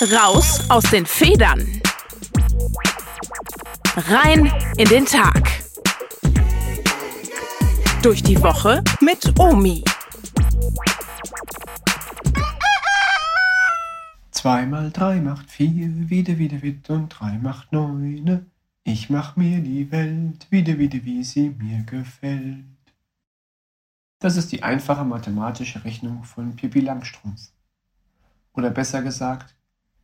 Raus aus den Federn. Rein in den Tag. Durch die Woche mit Omi. Zwei mal drei macht vier, wieder, wieder, wieder und drei macht neune. Ich mach mir die Welt wieder, wieder, wie sie mir gefällt. Das ist die einfache mathematische Rechnung von Pippi Langstrumpf. Oder besser gesagt,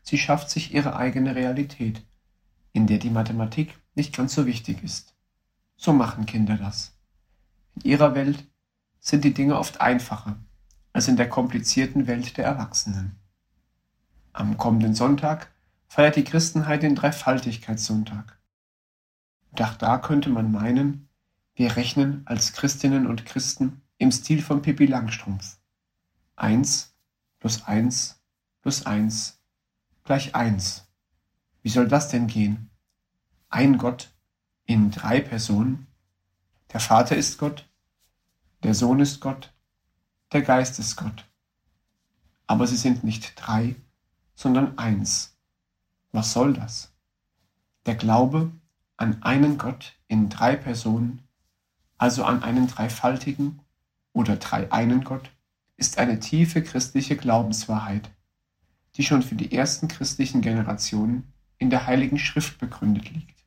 sie schafft sich ihre eigene Realität, in der die Mathematik nicht ganz so wichtig ist. So machen Kinder das. In ihrer Welt sind die Dinge oft einfacher als in der komplizierten Welt der Erwachsenen. Am kommenden Sonntag feiert die Christenheit den Dreifaltigkeitssonntag. Und auch da könnte man meinen, wir rechnen als Christinnen und Christen im Stil von Pippi Langstrumpf. Eins plus eins plus eins gleich eins. Wie soll das denn gehen? Ein Gott in drei Personen? Der Vater ist Gott, der Sohn ist Gott, der Geist ist Gott. Aber sie sind nicht drei, sondern eins. Was soll das? Der Glaube an einen Gott in drei Personen, also an einen dreifaltigen oder dreieinen Gott ist eine tiefe christliche Glaubenswahrheit, die schon für die ersten christlichen Generationen in der Heiligen Schrift begründet liegt.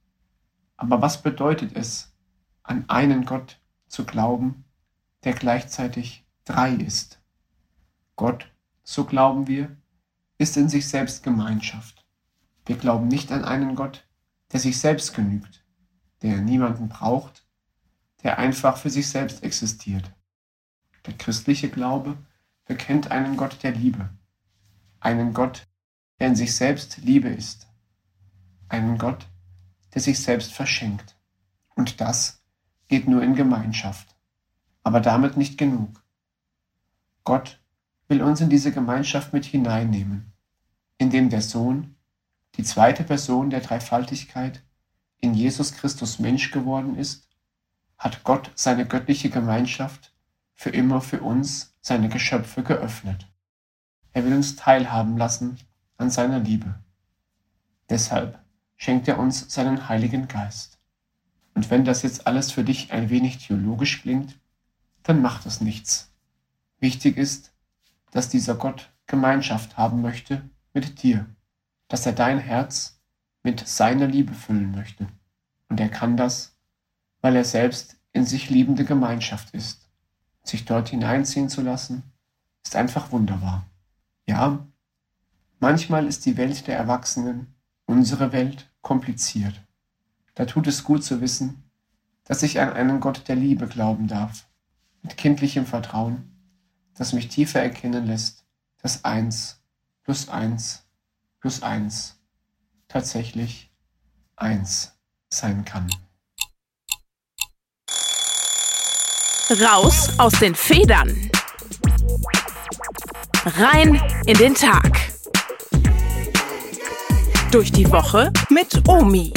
Aber was bedeutet es, an einen Gott zu glauben, der gleichzeitig drei ist? Gott, so glauben wir, ist in sich selbst Gemeinschaft. Wir glauben nicht an einen Gott, der sich selbst genügt, der niemanden braucht, der einfach für sich selbst existiert. Der christliche Glaube bekennt einen Gott der Liebe, einen Gott, der in sich selbst Liebe ist, einen Gott, der sich selbst verschenkt. Und das geht nur in Gemeinschaft, aber damit nicht genug. Gott will uns in diese Gemeinschaft mit hineinnehmen, indem der Sohn, die zweite Person der Dreifaltigkeit, in Jesus Christus Mensch geworden ist, hat Gott seine göttliche Gemeinschaft für immer für uns, seine Geschöpfe, geöffnet. Er will uns teilhaben lassen an seiner Liebe. Deshalb schenkt er uns seinen Heiligen Geist. Und wenn das jetzt alles für dich ein wenig theologisch klingt, dann macht es nichts. Wichtig ist, dass dieser Gott Gemeinschaft haben möchte mit dir, dass er dein Herz mit seiner Liebe füllen möchte. Und er kann das, weil er selbst in sich liebende Gemeinschaft ist sich dort hineinziehen zu lassen, ist einfach wunderbar. Ja, manchmal ist die Welt der Erwachsenen, unsere Welt, kompliziert. Da tut es gut zu wissen, dass ich an einen Gott der Liebe glauben darf, mit kindlichem Vertrauen, das mich tiefer erkennen lässt, dass eins plus eins plus eins tatsächlich eins sein kann. Raus aus den Federn. Rein in den Tag. Durch die Woche mit Omi.